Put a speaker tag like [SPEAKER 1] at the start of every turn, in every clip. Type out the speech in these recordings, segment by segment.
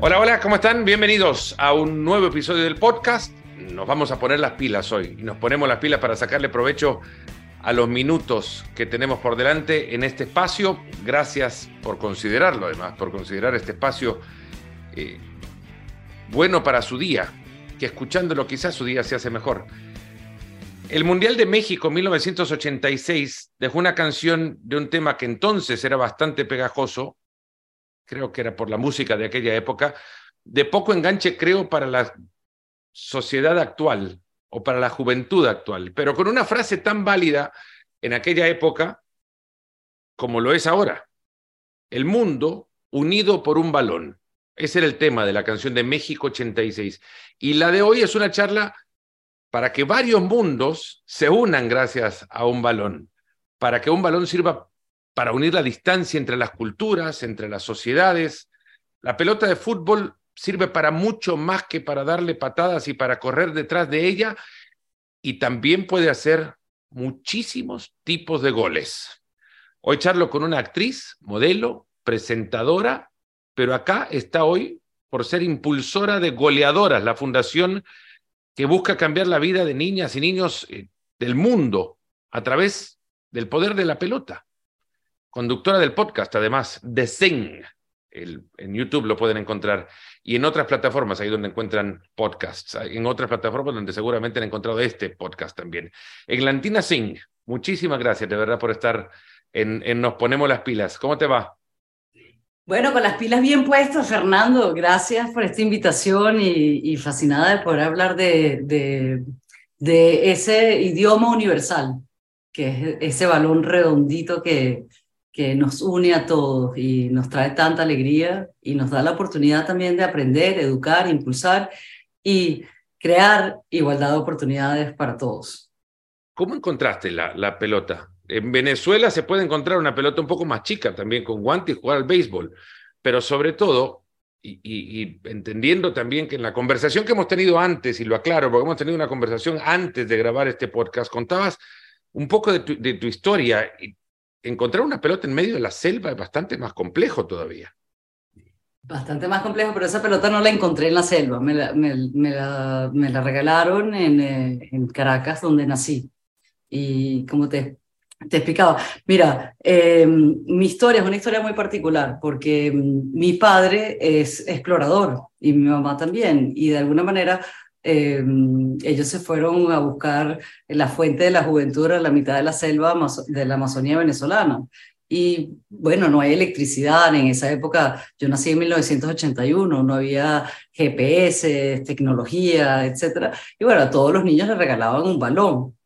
[SPEAKER 1] Hola, hola, ¿cómo están? Bienvenidos a un nuevo episodio del podcast. Nos vamos a poner las pilas hoy y nos ponemos las pilas para sacarle provecho a los minutos que tenemos por delante en este espacio. Gracias por considerarlo, además, por considerar este espacio eh, bueno para su día, que escuchándolo quizás su día se hace mejor. El Mundial de México 1986 dejó una canción de un tema que entonces era bastante pegajoso, creo que era por la música de aquella época, de poco enganche creo para la sociedad actual o para la juventud actual, pero con una frase tan válida en aquella época como lo es ahora. El mundo unido por un balón. Ese era el tema de la canción de México 86. Y la de hoy es una charla para que varios mundos se unan gracias a un balón, para que un balón sirva para unir la distancia entre las culturas, entre las sociedades. La pelota de fútbol sirve para mucho más que para darle patadas y para correr detrás de ella, y también puede hacer muchísimos tipos de goles. Hoy charlo con una actriz, modelo, presentadora, pero acá está hoy por ser impulsora de Goleadoras, la fundación que busca cambiar la vida de niñas y niños eh, del mundo a través del poder de la pelota. Conductora del podcast, además, de Zen. en YouTube lo pueden encontrar. Y en otras plataformas, ahí donde encuentran podcasts. En otras plataformas donde seguramente han encontrado este podcast también. Eglantina Singh, muchísimas gracias de verdad por estar en, en Nos Ponemos las Pilas. ¿Cómo te va?
[SPEAKER 2] Bueno, con las pilas bien puestas, Fernando, gracias por esta invitación y, fascinada de poder hablar de, de, de, ese idioma universal, que es ese balón redondito que, que nos une a todos y nos trae tanta alegría y nos da la oportunidad también de aprender, educar, impulsar y crear igualdad de oportunidades para todos.
[SPEAKER 1] ¿Cómo encontraste la, la pelota? En Venezuela se puede encontrar una pelota un poco más chica también con guantes y jugar al béisbol, pero sobre todo, y, entendiendo también que en la conversación que hemos tenido antes, y lo aclaro, porque hemos tenido una conversación antes de grabar este podcast, contabas un poco de tu, de tu historia. Y encontrar una pelota en medio de la selva es bastante más complejo todavía.
[SPEAKER 2] Bastante más complejo, pero esa pelota no la encontré en la selva, me la, me, la, regalaron en, eh, en Caracas, donde nací. Y como te te explicaba, mira, em, mi historia es una historia muy particular porque em, mi padre es explorador y mi mamá también, y de alguna manera em, ellos se fueron a buscar la fuente de la juventud en la mitad de la selva de la Amazonía venezolana. Y bueno, no hay electricidad en esa época. Yo nací en 1981, no había GPS, tecnología, etc. Y bueno, a todos los niños les regalaban un balón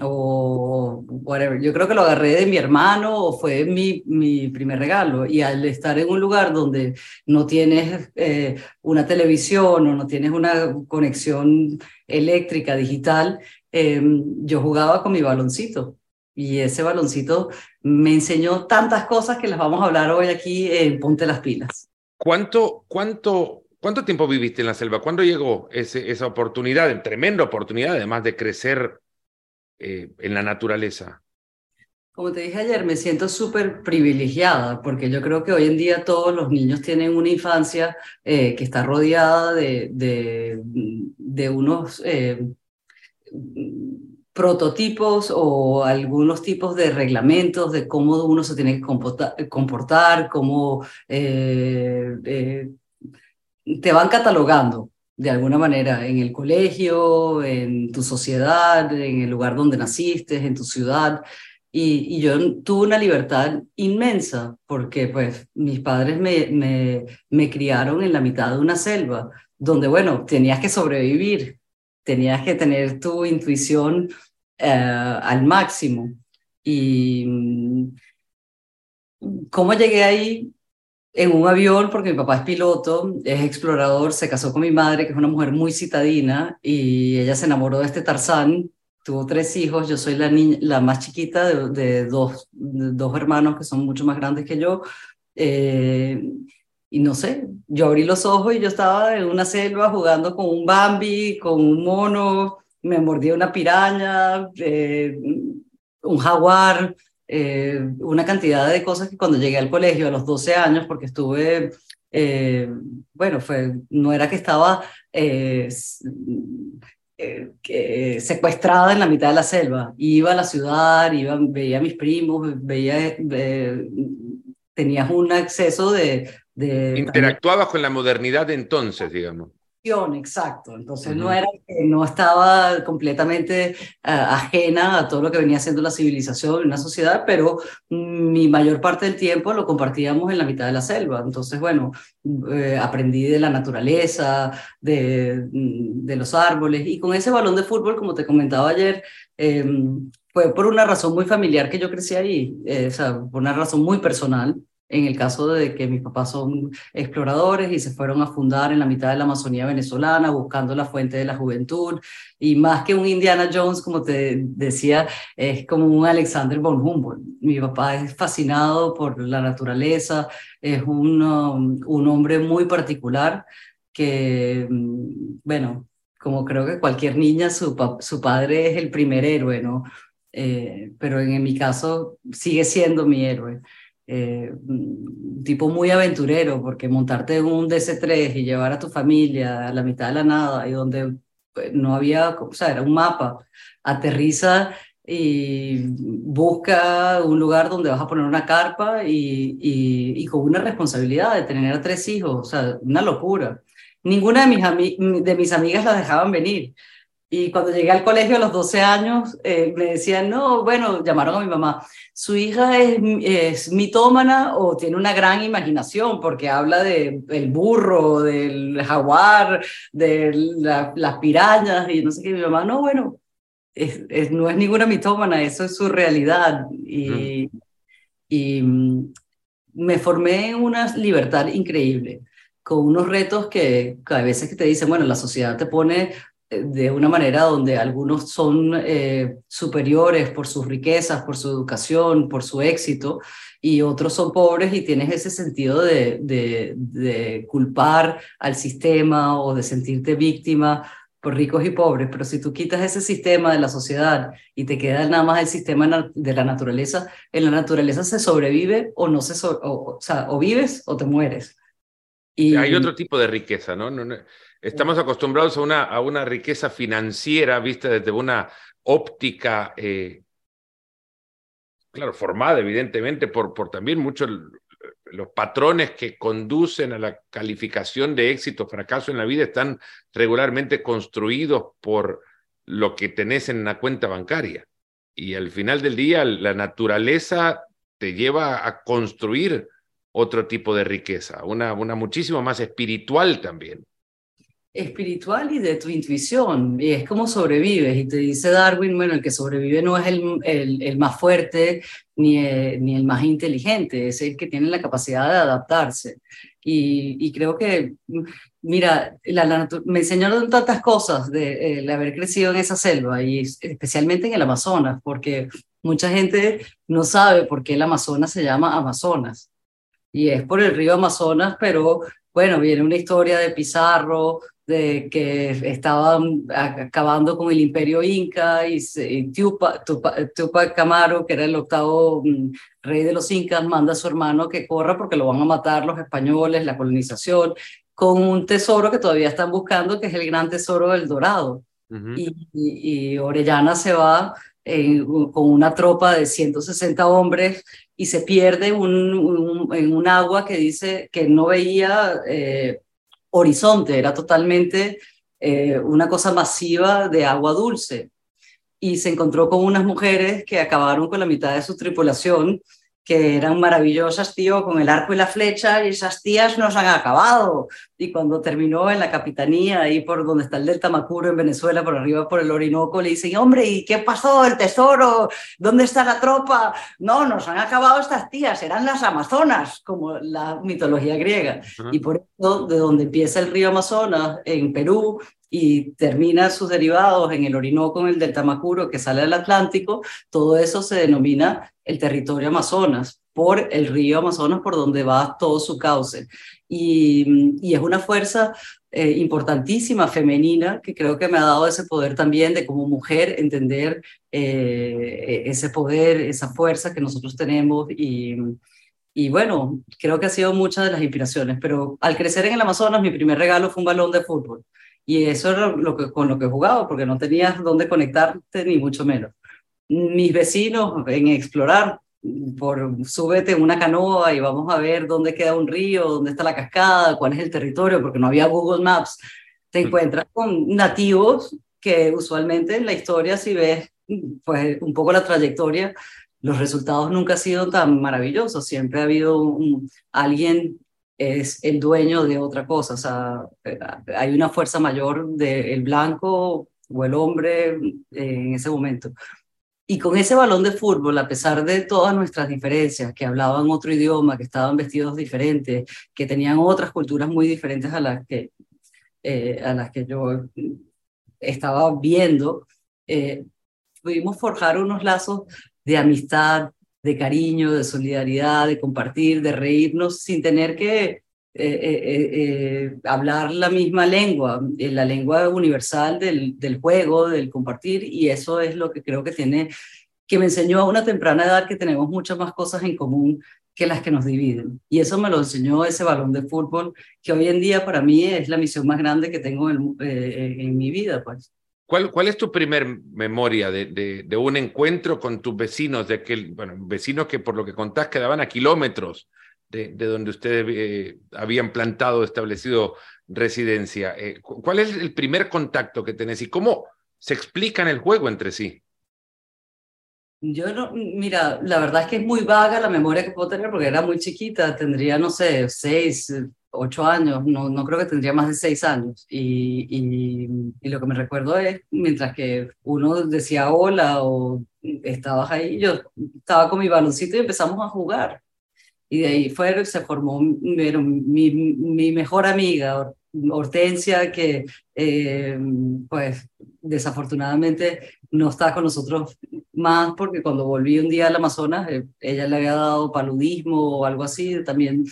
[SPEAKER 2] o whatever. Yo creo que lo agarré de mi hermano o fue mi, mi primer regalo. Y al estar en un lugar donde no tienes eh, una televisión o no tienes una conexión eléctrica, digital, em, yo jugaba con mi baloncito. Y ese baloncito me enseñó tantas cosas que las vamos a hablar hoy aquí en Ponte las Pilas.
[SPEAKER 1] ¿Cuánto, cuánto, cuánto tiempo viviste en la selva? ¿Cuándo llegó ese, esa oportunidad, tremenda oportunidad, además de crecer eh, en la naturaleza?
[SPEAKER 2] Como te dije ayer, me siento súper privilegiada porque yo creo que hoy en día todos los niños tienen una infancia eh, que está rodeada de, unos eh, prototipos o algunos tipos de reglamentos de cómo uno se tiene que comportar cómo te van catalogando de alguna manera en el colegio, en tu sociedad, en el lugar donde naciste, en tu ciudad. Y, yo tuve una libertad inmensa porque pues mis padres me, me, criaron en la mitad de una selva, donde bueno, tenías que sobrevivir, tenías que tener tu intuición eh, al máximo. Y mm, cómo llegué ahí, en un avión porque mi papá es piloto, es explorador, se casó con mi madre, que es una mujer muy citadina, y ella se enamoró de este Tarzán, tuvo tres hijos, yo soy la, niña, la más chiquita de, dos, dos hermanos que son mucho más grandes que yo. Eh, y no sé, yo abrí los ojos y yo estaba en una selva jugando con un Bambi, con un mono, me mordía una piraña, eh, un jaguar, eh, una cantidad de cosas que cuando llegué al colegio a los 12 años, porque estuve, eh, bueno, fue, no era que estaba eh, secuestrada en la mitad de la selva, iba a la ciudad, iba, veía a mis primos, veía, tenías un acceso de... de
[SPEAKER 1] Interactuabas con la modernidad de entonces, digamos
[SPEAKER 2] exacto. Entonces no era que no estaba completamente uh, ajena a todo lo que venía haciendo la civilización una sociedad, pero mi mayor parte del tiempo lo compartíamos en la mitad de la selva. Entonces, bueno, eh, aprendí de la naturaleza, de, de, los árboles, y con ese balón de fútbol, como te comentaba ayer, eh, fue por una razón muy familiar que yo crecí ahí, eh, o sea, por una razón muy personal en el caso de que mis papás son exploradores y se fueron a fundar en la mitad de la Amazonía venezolana buscando la fuente de la juventud y más que un Indiana Jones, como te decía, es como un Alexander von Humboldt. Mi papá es fascinado por la naturaleza, es un, um, un hombre muy particular que, mm, bueno, como creo que cualquier niña, su, su padre es el primer héroe, ¿no? Eh, pero en mi caso sigue siendo mi héroe eh, tipo muy aventurero, porque montarte en un DC-3 y llevar a tu familia a la mitad de la nada y donde pues, no había, o sea, era un mapa, aterriza y busca un lugar donde vas a poner una carpa y, y, y, con una responsabilidad de tener a tres hijos, o sea, una locura. Ninguna de mis, de mis amigas la dejaban venir. Y cuando llegué al colegio a los 12 años, eh, me decían, no, bueno, llamaron a mi mamá, su hija es, es, mitómana o tiene una gran imaginación porque habla del el burro, del jaguar, de las pirañas y no sé qué. Mi mamá, no, bueno, es, no es ninguna mitómana, eso es su realidad. Y, y mm, me formé en una libertad increíble con unos retos que, que a veces que te dicen, bueno, la sociedad te pone de una manera donde algunos son eh, superiores por sus riquezas, por su educación, por su éxito, y otros son pobres y tienes ese sentido de, de, culpar al sistema o de sentirte víctima por ricos y pobres, pero si tú quitas ese sistema de la sociedad y te queda nada más el sistema de la naturaleza, en la naturaleza se sobrevive o no se o, sea, o vives o te mueres.
[SPEAKER 1] Y hay otro tipo de riqueza, ¿no? no, no Estamos acostumbrados a una, a una riqueza financiera vista desde una óptica, eh, claro, formada evidentemente por, por también muchos los patrones que conducen a la calificación de éxito o fracaso en la vida están regularmente construidos por lo que tenés en una cuenta bancaria. Y al final del día, la naturaleza te lleva a construir otro tipo de riqueza, una, una muchísimo más espiritual también
[SPEAKER 2] espiritual y de tu intuición, y es como sobrevives. Y te dice Darwin, bueno, el que sobrevive no es el, el, el más fuerte ni el, ni el más inteligente, es el que tiene la capacidad de adaptarse. Y, y creo que, mira, la, me enseñaron tantas cosas de, de, haber crecido en esa selva, y especialmente en el Amazonas, porque mucha gente no sabe por qué el Amazonas se llama Amazonas. Y es por el río Amazonas, pero bueno, viene una historia de Pizarro, de que estaban acabando con el imperio inca y, Tupac, Tupac, Amaru, que era el octavo mm, rey de los incas, manda a su hermano que corra porque lo van a matar los españoles, la colonización, con un tesoro que todavía están buscando, que es el gran tesoro del Dorado. y, Orellana se va con una tropa de 160 hombres y se pierde un, en un agua que dice que no veía eh, horizonte, era totalmente eh, una cosa masiva de agua dulce. Y se encontró con unas mujeres que acabaron con la mitad de su tripulación que eran maravillosas, tío, con el arco y la flecha, y esas tías nos han acabado. Y cuando terminó en la capitanía, ahí por donde está el Delta Macuro en Venezuela, por arriba por el Orinoco, le dicen, hombre, ¿y qué pasó? ¿El tesoro? ¿Dónde está la tropa? No, nos han acabado estas tías, eran las Amazonas, como la mitología griega. Y por eso, de donde empieza el río Amazonas, en Perú, y termina sus derivados en el Orinoco, en el Delta Macuro, que sale del Atlántico, todo eso se denomina el territorio Amazonas, por el río Amazonas por donde va todo su cauce. Y, es una fuerza eh, importantísima femenina que creo que me ha dado ese poder también de como mujer entender eh, e-, ese poder, esa fuerza que nosotros tenemos y bueno, creo que ha sido muchas de las inspiraciones, pero al crecer en el Amazonas mi primer regalo fue un balón de fútbol y eso era lo que, con lo que jugaba porque no tenías dónde conectarte ni mucho menos. Mis vecinos en explorar por súbete en una canoa y vamos a ver dónde queda un río, dónde está la cascada, cuál es el territorio, porque no había Google Maps. Te encuentras con nativos que usualmente en la historia, si ves pues un poco la trayectoria, los resultados nunca han sido tan maravillosos. Siempre ha habido un, alguien es el dueño de otra cosa. O sea, hay una fuerza mayor del blanco o el hombre en ese momento. Y con ese balón de fútbol, a pesar de todas nuestras diferencias, que hablaban otro idioma, que estaban vestidos diferentes, que tenían otras culturas muy diferentes a las que, eh, a las que yo estaba viendo, eh, pudimos forjar unos lazos de amistad, de cariño, de solidaridad, de compartir, de reírnos sin tener que eh, eh, eh, hablar la misma lengua, la lengua universal del, del juego, del compartir, y eso es lo que creo que tiene, que me enseñó a una temprana edad que tenemos muchas más cosas en común que las que nos dividen. Y eso me lo enseñó ese balón de fútbol, que hoy en día para mí es la misión más grande que tengo en, en mi vida. Pues.
[SPEAKER 1] ¿Cuál, ¿Cuál, es tu primer memoria de, de, de, un encuentro con tus vecinos, de aquel, bueno, vecinos que por lo que contás quedaban a kilómetros de, donde ustedes eh, habían plantado, establecido residencia. Eh, ¿Cuál es el primer contacto que tenés y cómo se explican el juego entre sí?
[SPEAKER 2] Yo no, mira, la verdad es que es muy vaga la memoria que puedo tener porque era muy chiquita, tendría, no sé, seis, ocho años, no, no creo que tendría más de seis años. Y, y, y, lo que me recuerdo es, mientras que uno decía hola o estabas ahí, yo estaba con mi baloncito y empezamos a jugar y de ahí fue, se formó mi, mi mejor amiga, Hortensia, que eh, pues desafortunadamente no está con nosotros más porque cuando volví un día al Amazonas, eh, ella le había dado paludismo o algo así, también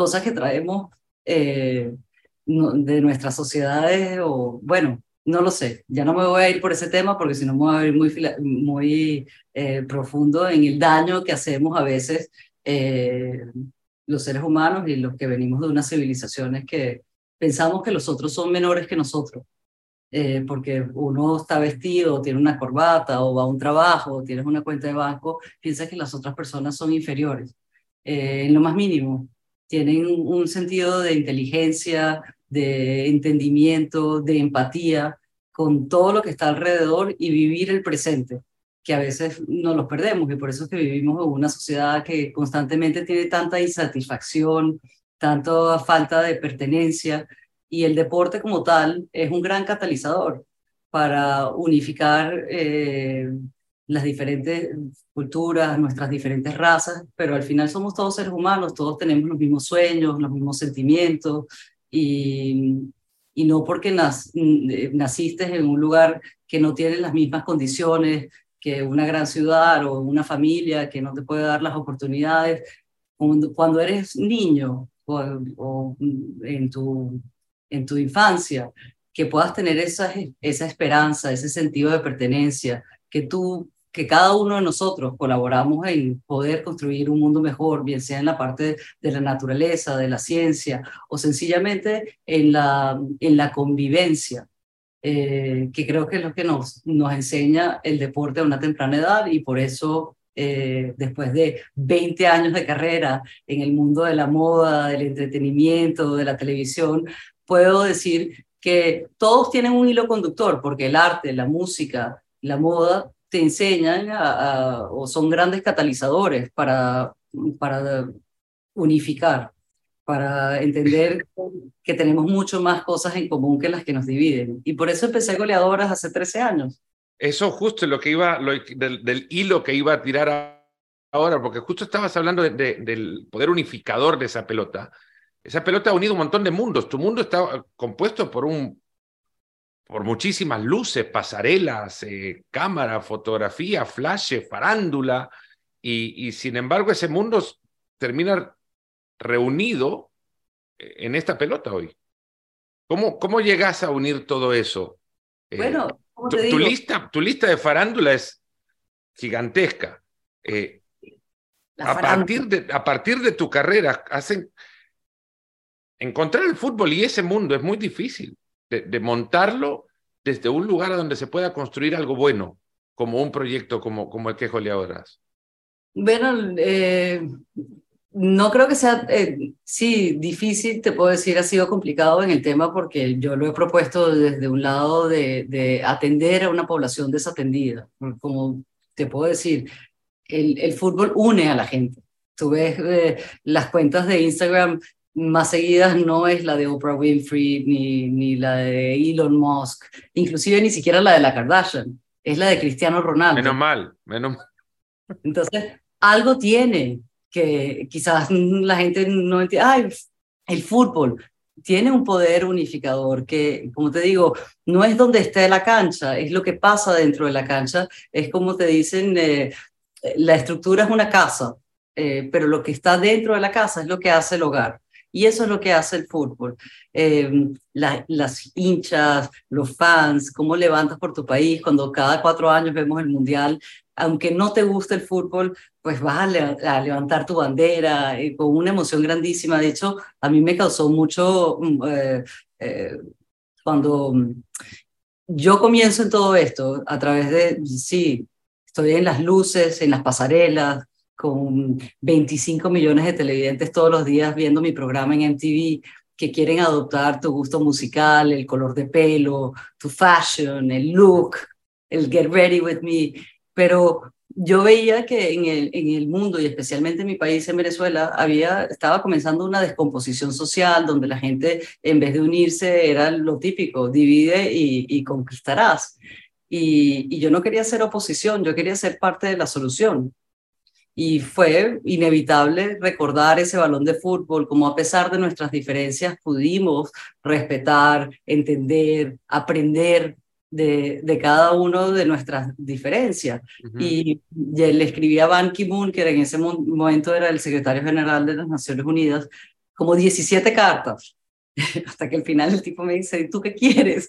[SPEAKER 2] cosas que traemos eh, de nuestras sociedades o bueno, no lo sé, ya no me voy a ir por ese tema porque si no me voy a ir muy, muy profundo en el daño que hacemos a veces eh, los seres humanos y los que venimos de unas civilizaciones que pensamos que los otros son menores que nosotros, eh, porque uno está vestido, tiene una corbata o va a un trabajo, o tienes una cuenta de banco, piensas que las otras personas son inferiores, eh, en lo más mínimo. Tienen un sentido de inteligencia, de entendimiento, de empatía con todo lo que está alrededor y vivir el presente que a veces no los perdemos y por eso es que vivimos en una sociedad que constantemente tiene tanta insatisfacción, tanta falta de pertenencia y el deporte como tal es un gran catalizador para unificar eh, las diferentes culturas, nuestras diferentes razas, pero al final somos todos seres humanos, todos tenemos los mismos sueños, los mismos sentimientos y, y no porque naciste en un lugar que no tiene las mismas condiciones que una gran ciudad o una familia que no te puede dar las oportunidades. Cuando, eres niño o, en, tu, en tu infancia, que puedas tener esa, esa esperanza, ese sentido de pertenencia, que tú que cada uno de nosotros colaboramos en poder construir un mundo mejor, bien sea en la parte de la naturaleza, de la ciencia o sencillamente en la, en la convivencia. Eh, que creo que es lo que nos, nos enseña el deporte a una temprana edad y por eso eh, después de 20 años de carrera en el mundo de la moda, del entretenimiento, de la televisión, puedo decir que todos tienen un hilo conductor, porque el arte, la música, la moda te enseñan o son grandes catalizadores para, para unificar para entender que tenemos mucho más cosas en común que las que nos dividen. Y por eso empecé goleadoras hace 13 años.
[SPEAKER 1] Eso justo lo que iba, lo, del, hilo que iba a tirar ahora, porque justo estabas hablando del poder unificador de esa pelota. Esa pelota ha unido un montón de mundos. Tu mundo está compuesto por un por muchísimas luces, pasarelas, eh, cámara, fotografía, flash, farándula, y, y sin embargo ese mundo termina reunido en esta pelota hoy. ¿Cómo, cómo llegas a unir todo eso?
[SPEAKER 2] Eh, bueno,
[SPEAKER 1] tu, tu, lista, tu lista de farándula es gigantesca. Eh, a, partir de, a partir de tu carrera, hacen, encontrar el fútbol y ese mundo es muy difícil de, montarlo desde un lugar donde se pueda construir algo bueno, como un proyecto como, como el que es Goleadoras.
[SPEAKER 2] Bueno, eh, no creo que sea, eh, sí, difícil, te puedo decir, ha sido complicado en el tema porque yo lo he propuesto desde un lado de, de atender a una población desatendida. Como te puedo decir, el, el fútbol une a la gente. Tú ves eh, las cuentas de Instagram más seguidas no es la de Oprah Winfrey ni, ni la de Elon Musk, inclusive ni siquiera la de la Kardashian, es la de Cristiano Ronaldo.
[SPEAKER 1] Menos mal, menos mal.
[SPEAKER 2] Entonces, algo tiene que quizás la gente no entiende, ay, el fútbol tiene un poder unificador que, como te digo, no es donde esté la cancha, es lo que pasa dentro de la cancha, es como te dicen, eh, la estructura es una casa, eh, pero lo que está dentro de la casa es lo que hace el hogar. Y eso es lo que hace el fútbol. Eh, las hinchas, los fans, cómo levantas por tu país cuando cada cuatro años vemos el mundial. Aunque no te guste el fútbol, pues vas a, levantar tu bandera eh, con una emoción grandísima. De hecho, a mí me causó mucho mm, eh, cuando mm, yo comienzo en todo esto a través de, sí, estoy en las luces, en las pasarelas, con 25 millones de televidentes todos los días viendo mi programa en MTV que quieren adoptar tu gusto musical, el color de pelo, tu fashion, el look, el get ready with me. Pero yo veía que en el, en el mundo y especialmente en mi país, en Venezuela, había, estaba comenzando una descomposición social donde la gente, en vez de unirse, era lo típico, divide y, conquistarás. Y, y yo no quería ser oposición, yo quería ser parte de la solución y fue inevitable recordar ese balón de fútbol, como a pesar de nuestras diferencias pudimos respetar, entender, aprender de, de cada uno de nuestras diferencias. Y le escribí a Ban Ki-moon, que en ese momento era el secretario general de las Naciones Unidas, como 17 cartas, hasta que al final el tipo me dice, ¿tú qué quieres?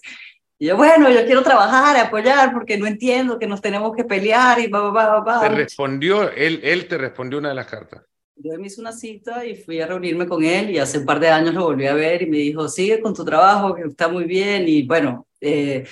[SPEAKER 2] Y yo, bueno, yo quiero trabajar, apoyar, porque no entiendo que nos tenemos que pelear y va, va, va,
[SPEAKER 1] Te respondió, él, él te respondió una de las cartas.
[SPEAKER 2] Yo me hice una cita y fui a reunirme con él y hace un par de años lo volví a ver y me dijo, sigue con tu trabajo, que está muy bien. Y bueno, eh,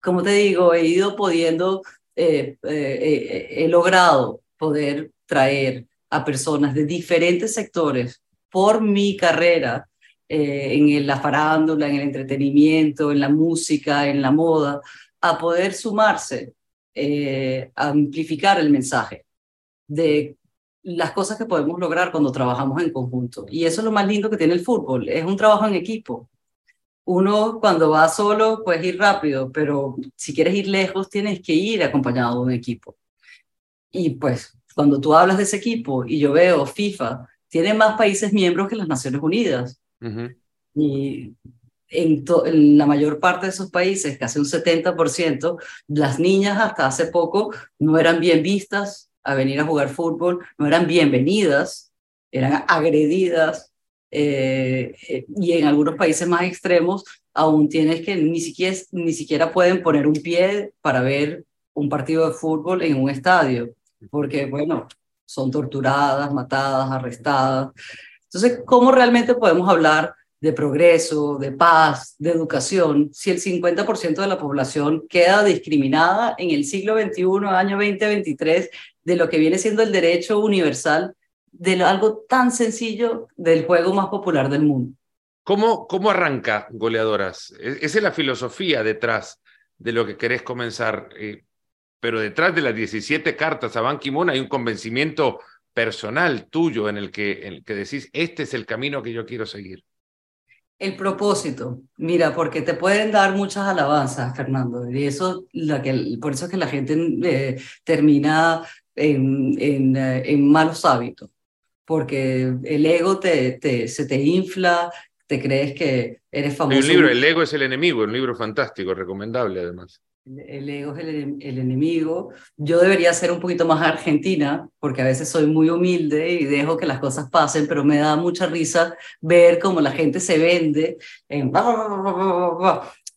[SPEAKER 2] como te digo, he ido pudiendo, eh, eh, he logrado poder traer a personas de diferentes sectores por mi carrera eh, en la farándula, en el entretenimiento, en la música, en la moda, a poder sumarse, eh, a amplificar el mensaje de las cosas que podemos lograr cuando trabajamos en conjunto. Y eso es lo más lindo que tiene el fútbol, es un trabajo en equipo. Uno cuando va solo puedes ir rápido, pero si quieres ir lejos tienes que ir acompañado de un equipo. Y pues cuando tú hablas de ese equipo y yo veo FIFA, tiene más países miembros que las Naciones Unidas. Y en, la mayor parte de esos países, casi un 70%, las niñas hasta hace poco no eran bien vistas a venir a jugar fútbol, no eran bienvenidas, eran agredidas. Eh, eh, y en algunos países más extremos aún tienes que ni siquiera, ni siquiera pueden poner un pie para ver un partido de fútbol en un estadio, porque bueno, son torturadas, matadas, arrestadas. Entonces, ¿cómo realmente podemos hablar de progreso, de paz, de educación, si el 50% de la población queda discriminada en el siglo XXI, año 2023, de lo que viene siendo el derecho universal de algo tan sencillo del juego más popular del mundo?
[SPEAKER 1] ¿Cómo, cómo arranca Goleadoras? E-, esa es la filosofía detrás de lo que querés comenzar. Eh, pero detrás de las 17 cartas a Ban Ki-moon hay un convencimiento personal tuyo en el, que, en el que decís, este es el camino que yo quiero seguir?
[SPEAKER 2] El propósito, mira, porque te pueden dar muchas alabanzas, Fernando, y eso, la que, por eso es que la gente eh, termina en, en, eh, en, malos hábitos, porque el ego te, te, se te infla, te crees que eres famoso.
[SPEAKER 1] Hay un libro, El ego es el enemigo, un libro fantástico, recomendable además.
[SPEAKER 2] El ego es el, el, enemigo. Yo debería ser un poquito más argentina, porque a veces soy muy humilde y dejo que las cosas pasen, pero me da mucha risa ver cómo la gente se vende en...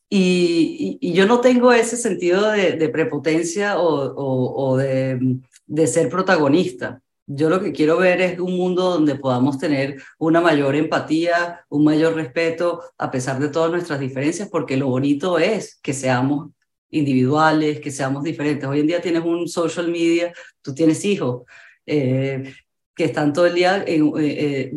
[SPEAKER 2] Y, y, yo no tengo ese sentido de, prepotencia o, o, o de, de ser protagonista. Yo lo que quiero ver es un mundo donde podamos tener una mayor empatía, un mayor respeto, a pesar de todas nuestras diferencias, porque lo bonito es que seamos individuales, que seamos diferentes. Hoy en día tienes un social media, tú tienes hijos eh, que están todo el día en, eh,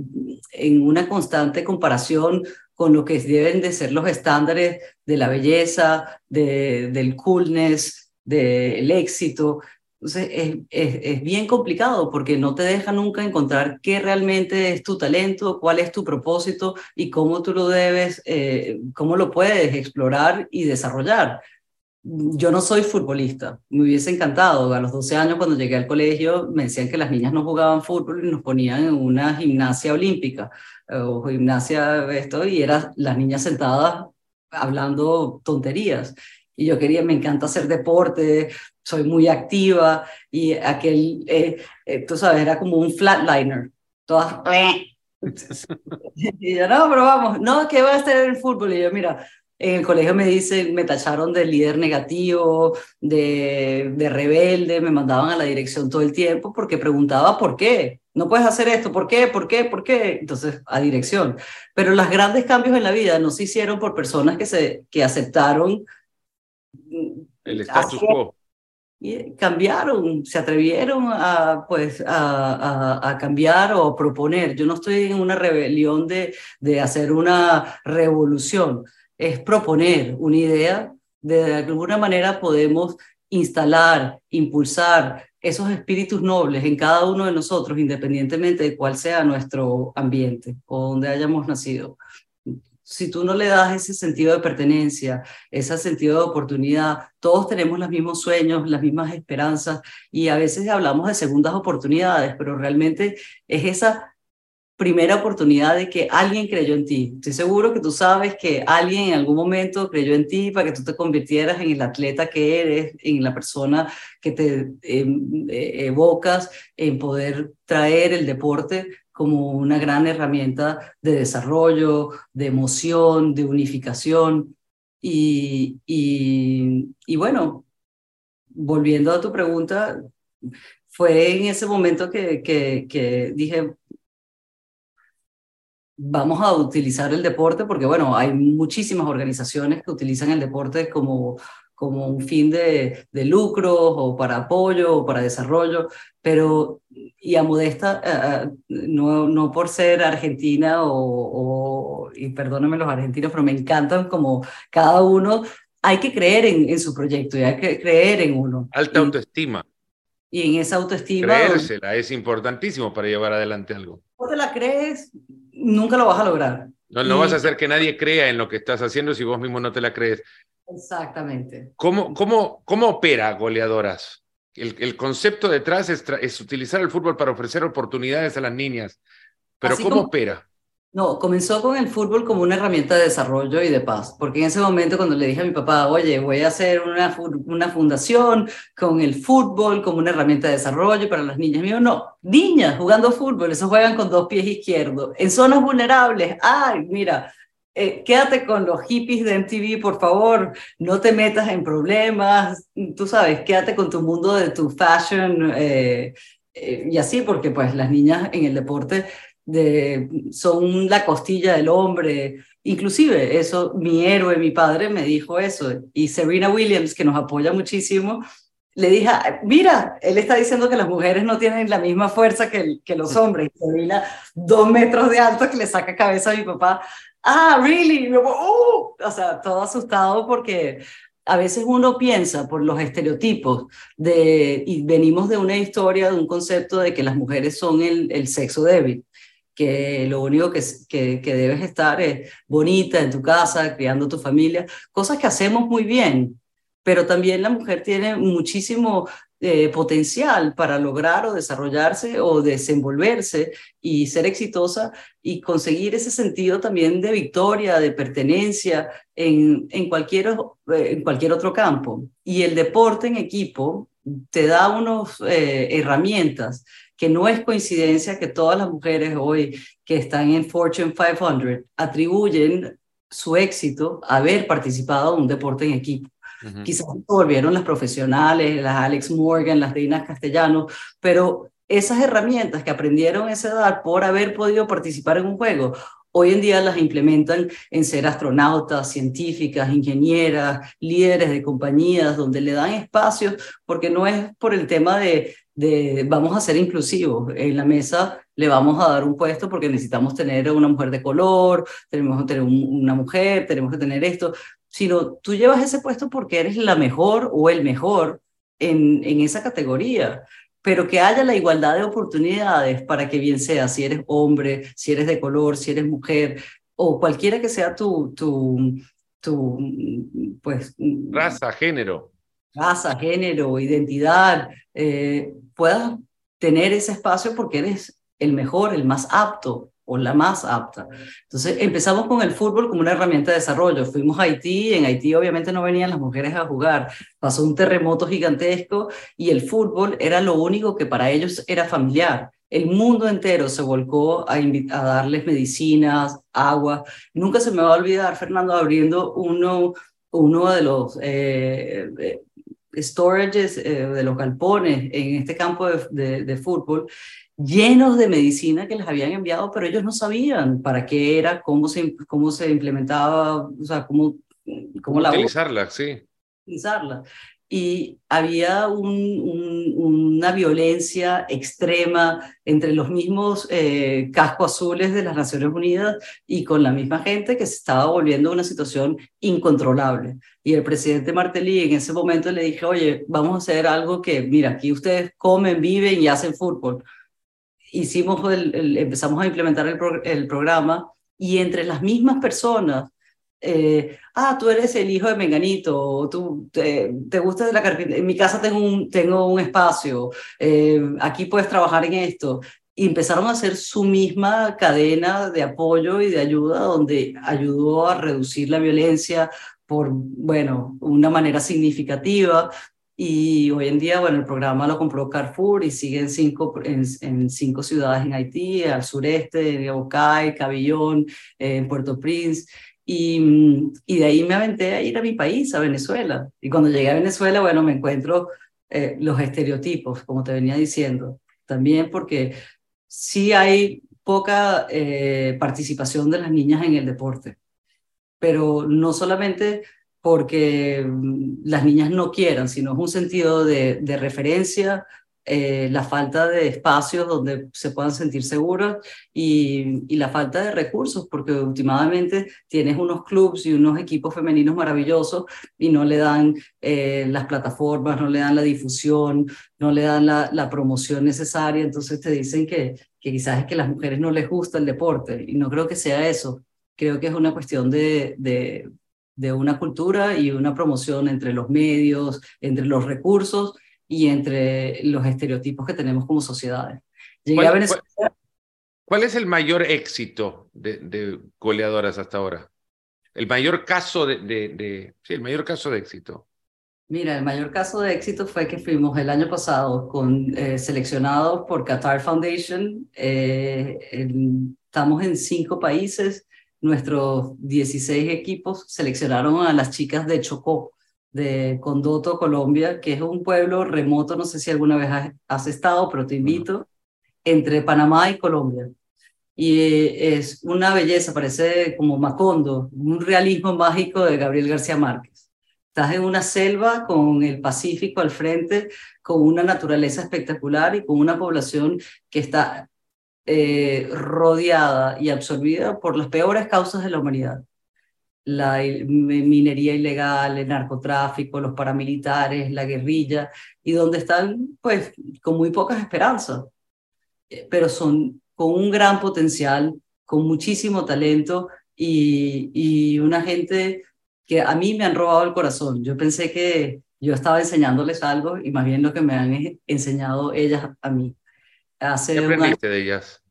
[SPEAKER 2] en una constante comparación con lo que deben de ser los estándares de la belleza, de, del coolness, del éxito. Entonces es, es, es, bien complicado porque no te deja nunca encontrar qué realmente es tu talento, cuál es tu propósito y cómo tú lo debes, eh, cómo lo puedes explorar y desarrollar yo no soy futbolista, me hubiese encantado. A los 12 años cuando llegué al colegio me decían que las niñas no jugaban fútbol y nos ponían en una gimnasia olímpica eh, o gimnasia esto y eran las niñas sentadas hablando tonterías. Y yo quería, me encanta hacer deporte, soy muy activa y aquel, eh, eh, tú sabes, era como un flatliner, todas... y yo, no, pero vamos, no, ¿qué va a hacer el fútbol? Y yo, mira, en el colegio me dicen, me tacharon de líder negativo, de, de rebelde, me mandaban a la dirección todo el tiempo porque preguntaba por qué. No puedes hacer esto, ¿por qué? ¿Por qué? ¿Por qué? Entonces, a dirección. Pero los grandes cambios en la vida no se hicieron por personas que, se, que aceptaron
[SPEAKER 1] el status quo.
[SPEAKER 2] Y cambiaron, se atrevieron a, pues, a, a, a, cambiar o proponer. Yo no estoy en una rebelión de, de hacer una revolución es proponer una idea, de alguna manera podemos instalar, impulsar esos espíritus nobles en cada uno de nosotros, independientemente de cuál sea nuestro ambiente o donde hayamos nacido. Si tú no le das ese sentido de pertenencia, ese sentido de oportunidad, todos tenemos los mismos sueños, las mismas esperanzas y a veces hablamos de segundas oportunidades, pero realmente es esa primera oportunidad de que alguien creyó en ti. Estoy seguro que tú sabes que alguien en algún momento creyó en ti para que tú te convirtieras en el atleta que eres, en la persona que te em, eh, evocas, en poder traer el deporte como una gran herramienta de desarrollo, de emoción, de unificación. Y, bueno, volviendo a tu pregunta, fue en ese momento que, que dije, vamos a utilizar el deporte porque, bueno, hay muchísimas organizaciones que utilizan el deporte como, como un fin de, de lucro o para apoyo o para desarrollo, pero, y a modesta, eh, no, no por ser argentina o, o, y perdónenme los argentinos, pero me encantan como cada uno, hay que creer en, en su proyecto y hay que creer en uno.
[SPEAKER 1] Alta autoestima.
[SPEAKER 2] Y en esa autoestima...
[SPEAKER 1] Creérsela es importantísimo para llevar adelante algo.
[SPEAKER 2] ¿No te la crees? Nunca lo vas a lograr.
[SPEAKER 1] No, no vas a hacer que nadie crea en lo que estás haciendo si vos mismo no te la crees.
[SPEAKER 2] Exactamente.
[SPEAKER 1] ¿Cómo, cómo, cómo opera Goleadoras? El, el concepto detrás es, es, utilizar el fútbol para ofrecer oportunidades a las niñas, pero ¿cómo como, opera?
[SPEAKER 2] No, comenzó con el fútbol como una herramienta de desarrollo y de paz, porque en ese momento cuando le dije a mi papá, oye, voy a hacer una, una fundación con el fútbol como una herramienta de desarrollo para las niñas, dijo, no, niñas jugando fútbol, esos juegan con dos pies izquierdos, en zonas vulnerables, ay, mira, eh, quédate con los hippies de MTV, por favor, no te metas en problemas, tú sabes, quédate con tu mundo de tu fashion eh, eh, y así, porque pues las niñas en el deporte de, son la costilla del hombre. Inclusive, eso, mi héroe, mi padre me dijo eso. Y Serena Williams, que nos apoya muchísimo, le dije, mira, él está diciendo que las mujeres no tienen la misma fuerza que, que los hombres. Serena, dos metros de alto, que le saca cabeza a mi papá. Ah, really? Uh", o sea, todo asustado porque a veces uno piensa por los estereotipos de, y venimos de una historia, de un concepto de que las mujeres son el, el sexo débil que lo único que, que, debes estar es bonita en tu casa, criando tu familia, cosas que hacemos muy bien, pero también la mujer tiene muchísimo eh, potencial para lograr o desarrollarse o desenvolverse y ser exitosa y conseguir ese sentido también de victoria, de pertenencia en, en, cualquier, eh, en cualquier otro campo. Y el deporte en equipo te da unas eh, herramientas que no es coincidencia que todas las mujeres hoy que están en Fortune 500 atribuyen su éxito a haber participado en un deporte en equipo. Quizás volvieron las profesionales, las Alex Morgan, las Dinas Castellanos, pero esas herramientas que aprendieron a esa edad por haber podido participar en un juego, hoy en día las implementan en ser astronautas, científicas, ingenieras, líderes de compañías, donde le dan espacios, porque no es por el tema de, vamos a ser inclusivos. En la mesa le vamos a dar un puesto porque necesitamos tener una mujer de color, tenemos que tener una mujer, tenemos que tener esto, sino tú llevas ese puesto porque eres la mejor o el mejor en esa categoría pero que haya la igualdad de oportunidades para que bien sea, si eres hombre, si eres de color, si eres mujer, o cualquiera que sea tu, tu, tu pues...
[SPEAKER 1] Raza, género.
[SPEAKER 2] Raza, género, identidad, eh, puedas tener ese espacio porque eres el mejor, el más apto o la más apta. Entonces empezamos con el fútbol como una herramienta de desarrollo. Fuimos a Haití, en Haití obviamente no venían las mujeres a jugar, pasó un terremoto gigantesco y el fútbol era lo único que para ellos era familiar. El mundo entero se volcó a, a darles medicinas, agua. Nunca se me va a olvidar, Fernando, abriendo uno, uno de los eh, eh storages, eh, de los galpones en este campo de, de fútbol llenos de medicina que les habían enviado, pero ellos no sabían para qué era, cómo se, cómo se implementaba, o sea, cómo, cómo la...
[SPEAKER 1] Utilizarla, sí.
[SPEAKER 2] Utilizarla. Y había un, una violencia extrema entre los mismos eh, cascos azules de las Naciones Unidas y con la misma gente que se estaba volviendo una situación incontrolable. Y el presidente Martelly en ese momento le dije, oye, vamos a hacer algo que, mira, aquí ustedes comen, viven y hacen fútbol hicimos el, empezamos a implementar el, el, programa y entre las mismas personas, eh, ah, tú eres el hijo de Menganito, tú te, te gusta de la carpintería, en mi casa tengo un, tengo un espacio, eh, aquí puedes trabajar en esto. Y empezaron a hacer su misma cadena de apoyo y de ayuda, donde ayudó a reducir la violencia por, bueno, una manera significativa, y hoy en día, bueno, el programa lo compró Carrefour y sigue en cinco, en, cinco ciudades en Haití, al sureste, en Yabocay, Cabillón, en Puerto Prince. Y, y, de ahí me aventé a ir a mi país, a Venezuela. Y cuando llegué a Venezuela, bueno, me encuentro eh, los estereotipos, como te venía diciendo. También porque sí hay poca eh, participación de las niñas en el deporte. Pero no solamente porque mm, las niñas no quieran, sino es un sentido de, referencia, eh, la falta de espacios donde se puedan sentir seguras y, y, la falta de recursos, porque últimamente tienes unos clubs y unos equipos femeninos maravillosos y no le dan eh, las plataformas, no le dan la difusión, no le dan la, la, promoción necesaria, entonces te dicen que, que quizás es que las mujeres no les gusta el deporte y no creo que sea eso. Creo que es una cuestión de, de de una cultura y una promoción entre los medios, entre los recursos y entre los estereotipos que tenemos como sociedades.
[SPEAKER 1] ¿Cuál, ¿cuál, es el mayor éxito de, goleadoras hasta ahora? El mayor caso de, de, sí, el mayor caso de éxito.
[SPEAKER 2] Mira, el mayor caso de éxito fue que fuimos el año pasado con, eh, seleccionados por Qatar Foundation. Eh, estamos en cinco países nuestros 16 equipos seleccionaron a las chicas de Chocó, de Condoto, Colombia, que es un pueblo remoto, no sé si alguna vez has, estado, pero te invito, entre Panamá y Colombia. Y eh, es una belleza, parece como Macondo, un realismo mágico de Gabriel García Márquez. Estás en una selva con el Pacífico al frente, con una naturaleza espectacular y con una población que está eh, rodeada y absorbida por las peores causas de la humanidad. La minería ilegal, el narcotráfico, los paramilitares, la guerrilla, y donde están pues con muy pocas esperanzas, eh, pero son con un gran potencial, con muchísimo talento y, y una gente que a mí me han robado el corazón. Yo pensé que, yo estaba enseñándoles algo y más bien lo que me han enseñado ellas a mí.
[SPEAKER 1] Hace ¿Qué aprendiste de ellas?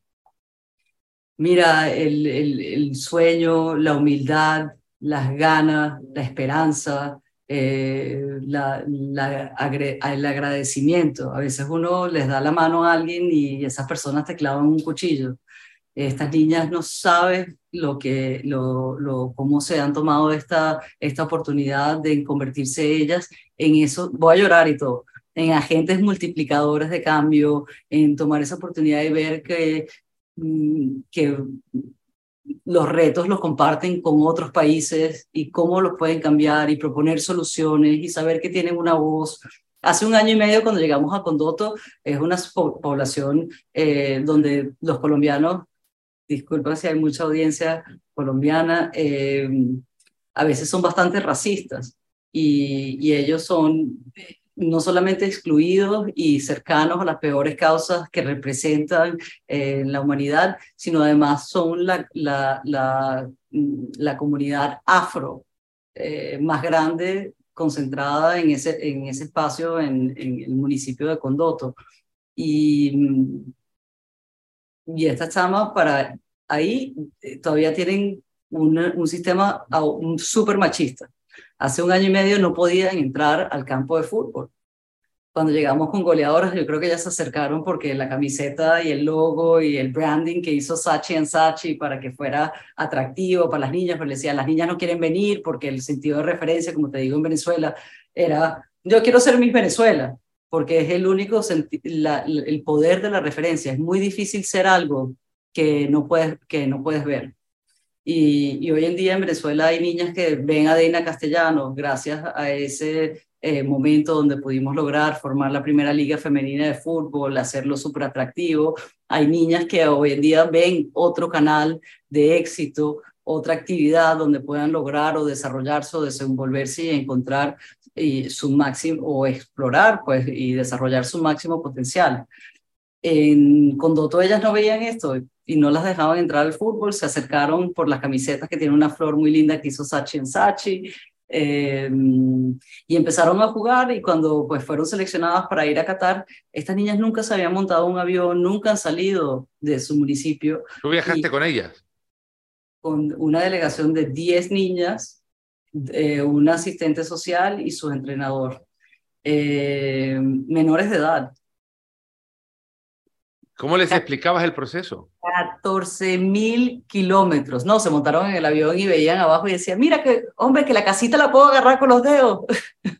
[SPEAKER 2] Mira, el, el, el, sueño, la humildad, las ganas, la esperanza, eh, la, la, el agradecimiento. A veces uno les da la mano a alguien y esas personas te clavan un cuchillo. Estas niñas no saben lo que, lo, lo, cómo se han tomado esta, esta oportunidad de convertirse ellas en eso. Voy a llorar y todo en agentes multiplicadores de cambio, en tomar esa oportunidad de ver que, mm, que los retos los comparten con otros países y cómo los pueden cambiar y proponer soluciones y saber que tienen una voz. Hace un año y medio cuando llegamos a Condoto, es una población eh, donde los colombianos, disculpa si hay mucha audiencia colombiana, eh, a veces son bastante racistas y, y ellos son no solamente excluidos y cercanos a las peores causas que representan eh, la humanidad, sino además son la, la, la, mm, la comunidad afro eh, más grande concentrada en ese, en ese espacio en, el municipio de Condoto. Y, mm, y estas chamas para ahí eh, todavía tienen un, un sistema un súper machista hace un año y medio no podían entrar al campo de fútbol. Cuando llegamos con goleadoras, yo creo que ya se acercaron porque la camiseta y el logo y el branding que hizo Sachi en Sachi para que fuera atractivo para las niñas, pero le decía, las niñas no quieren venir porque el sentido de referencia, como te digo en Venezuela, era, yo quiero ser Miss Venezuela, porque es el único, la, el poder de la referencia. Es muy difícil ser algo que no puedes, que no puedes ver. Y, hoy en día en Venezuela hay niñas que ven a Deina Castellano gracias a ese eh, momento donde pudimos lograr formar la primera liga femenina de fútbol, hacerlo súper atractivo. Hay niñas que hoy en día ven otro canal de éxito, otra actividad donde puedan lograr o desarrollarse o desenvolverse y encontrar y su máximo o explorar pues y desarrollar su máximo potencial. En Condoto ellas no veían esto y no las dejaban entrar al fútbol, se acercaron por las camisetas que tienen una flor muy linda que hizo Sachi en Sachi, em, y empezaron a jugar y cuando pues fueron seleccionadas para ir a Qatar, estas niñas nunca se habían montado un avión, nunca han salido de su municipio.
[SPEAKER 1] ¿Tú viajaste con ellas?
[SPEAKER 2] Con una delegación de 10 niñas, eh, un asistente social y su entrenador, eh, menores de edad.
[SPEAKER 1] ¿Cómo les explicabas el proceso?
[SPEAKER 2] 14 mil kilómetros. No, se montaron en el avión y veían abajo y decían, mira que, hombre, que la casita la puedo agarrar con los dedos.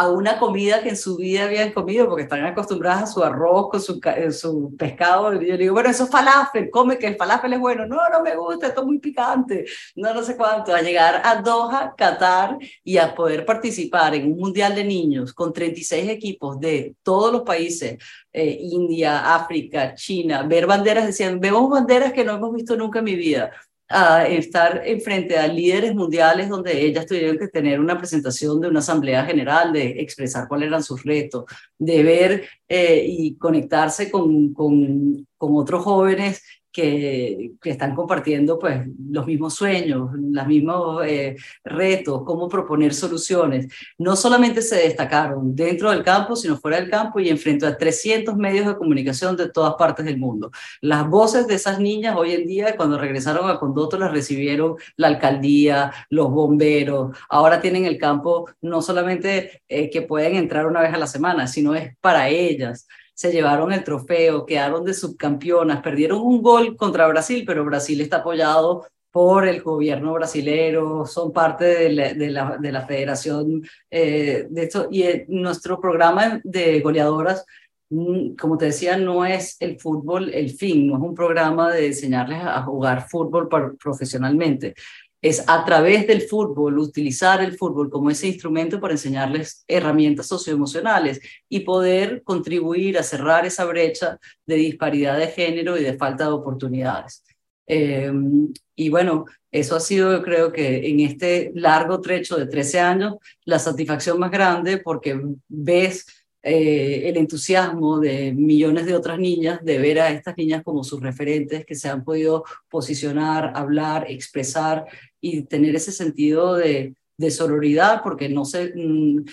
[SPEAKER 2] a una comida que en su vida habían comido, porque están acostumbradas a su arroz con su, eh, su pescado. Y yo digo, bueno, eso es falafel, come que el falafel es bueno. No, no me gusta, esto es muy picante. No, no sé cuánto. A llegar a Doha, Qatar, y a poder participar en un mundial de niños con 36 equipos de todos los países, eh, India, África, China, ver banderas, decían, vemos banderas que no hemos visto nunca en mi vida a estar frente a líderes mundiales donde ellas tuvieron que tener una presentación de una asamblea general, de expresar cuáles eran sus retos, de ver eh, y conectarse con, con, con otros jóvenes que, están compartiendo pues, los mismos sueños, los mismos eh, retos, cómo proponer soluciones. No solamente se destacaron dentro del campo, sino fuera del campo y enfrente a 300 medios de comunicación de todas partes del mundo. Las voces de esas niñas hoy en día, cuando regresaron a Condoto, las recibieron la alcaldía, los bomberos. Ahora tienen el campo no solamente eh, que pueden entrar una vez a la semana, sino es para ellas se llevaron el trofeo, quedaron de subcampeonas, perdieron un gol contra Brasil, pero Brasil está apoyado por el gobierno brasilero, son parte de la, de la, de la federación eh, de esto. Y eh, nuestro programa de goleadoras, mm, como te decía, no es el fútbol el fin, no es un programa de enseñarles a jugar fútbol profesionalmente es a través del fútbol, utilizar el fútbol como ese instrumento para enseñarles herramientas socioemocionales y poder contribuir a cerrar esa brecha de disparidad de género y de falta de oportunidades. Em, y bueno, eso ha sido, yo creo que en este largo trecho de 13 años, la satisfacción más grande porque ves eh, el entusiasmo de millones de otras niñas de ver a estas niñas como sus referentes que se han podido posicionar, hablar, expresar y tener ese sentido de, de sororidad porque no se mm,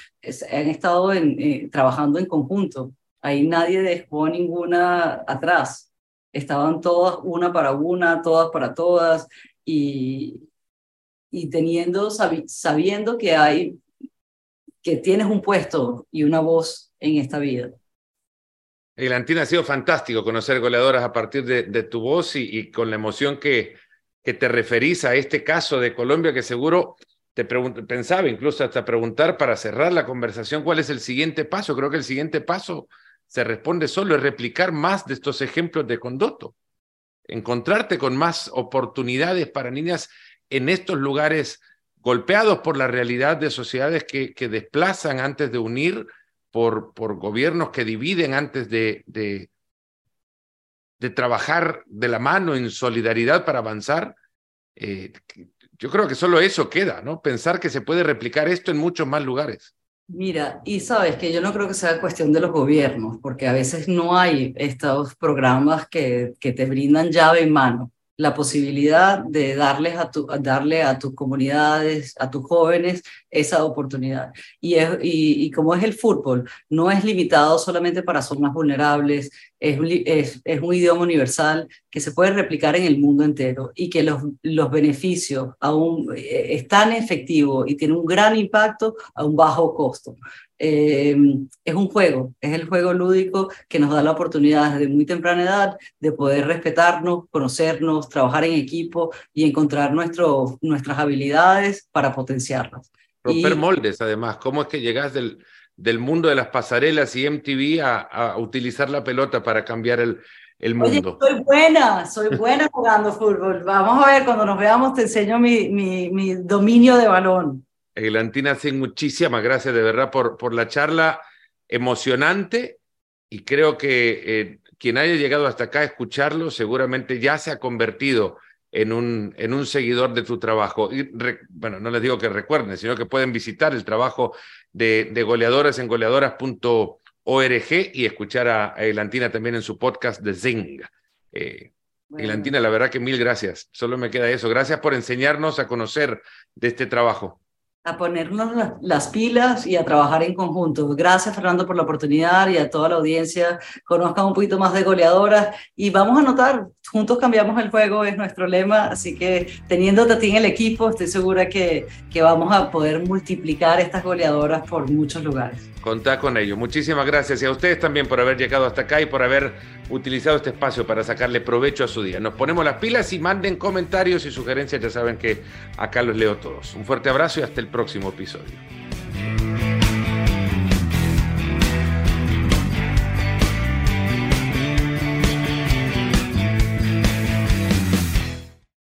[SPEAKER 2] han estado eh, trabajando en conjunto. Ahí nadie dejó ninguna atrás. Estaban todas una para una, todas para todas y, y teniendo, sabiendo que hay, que tienes un puesto y una voz en esta vida.
[SPEAKER 1] Eglantina, ha sido fantástico conocer goleadoras a partir de, tu voz y, con la emoción que, que te referís a este caso de Colombia, que seguro te pensaba incluso hasta preguntar para cerrar la conversación cuál es el siguiente paso. Creo que el siguiente paso se responde solo, es replicar más de estos ejemplos de condoto, encontrarte con más oportunidades para niñas en estos lugares golpeados por la realidad de sociedades que, que desplazan antes de unir, por, por gobiernos que dividen antes de, de, de, trabajar de la mano en solidaridad para avanzar. Eh, yo creo que solo eso queda, ¿no? Pensar que se puede replicar esto en muchos más lugares.
[SPEAKER 2] Mira, y sabes que yo no creo que sea cuestión de los gobiernos, porque a veces no hay estos programas que, que te brindan llave en mano la posibilidad de darles a tu, darle a tus comunidades, a tus jóvenes, esa oportunidad. Y, es, y, como es el fútbol, no es limitado solamente para zonas vulnerables, es, es, es, un idioma universal que se puede replicar en el mundo entero y que los, los beneficios aún eh, es tan efectivo y tiene un gran impacto a un bajo costo. Eh, es un juego, es el juego lúdico que nos da la oportunidad desde muy temprana edad de poder respetarnos, conocernos, trabajar en equipo y encontrar nuestro, nuestras habilidades para potenciarlas.
[SPEAKER 1] Romper moldes, además. ¿Cómo es que llegas del, del mundo de las pasarelas y MTV a, a utilizar la pelota para cambiar el, el mundo?
[SPEAKER 2] Oye, soy buena, soy buena jugando fútbol. Vamos a ver, cuando nos veamos te enseño mi, mi, mi dominio de balón.
[SPEAKER 1] Eglantina, sí, muchísimas gracias de verdad por, por la charla emocionante y creo que eh, quien haya llegado hasta acá a escucharlo seguramente ya se ha convertido en un, en un seguidor de tu trabajo. Y bueno, no les digo que recuerden, sino que pueden visitar el trabajo de, de goleadoras en goleadoras.org y escuchar a, Eglantina también en su podcast de Zing. Eh, Eglantina, la verdad que mil gracias. Solo me queda eso. Gracias por enseñarnos a conocer de este trabajo
[SPEAKER 2] a ponernos las pilas y a trabajar en conjunto. Gracias, Fernando, por la oportunidad y a toda la audiencia. Conozcan un poquito más de goleadoras y vamos a notar, juntos cambiamos el juego, es nuestro lema, así que teniéndote a ti en el equipo, estoy segura que, que vamos a poder multiplicar estas goleadoras por muchos lugares.
[SPEAKER 1] Contá con ello. Muchísimas gracias y a ustedes también por haber llegado hasta acá y por haber utilizado este espacio para sacarle provecho a su día. Nos ponemos las pilas y manden comentarios y sugerencias, ya saben que acá los leo todos. Un fuerte abrazo y hasta el próximo episodio.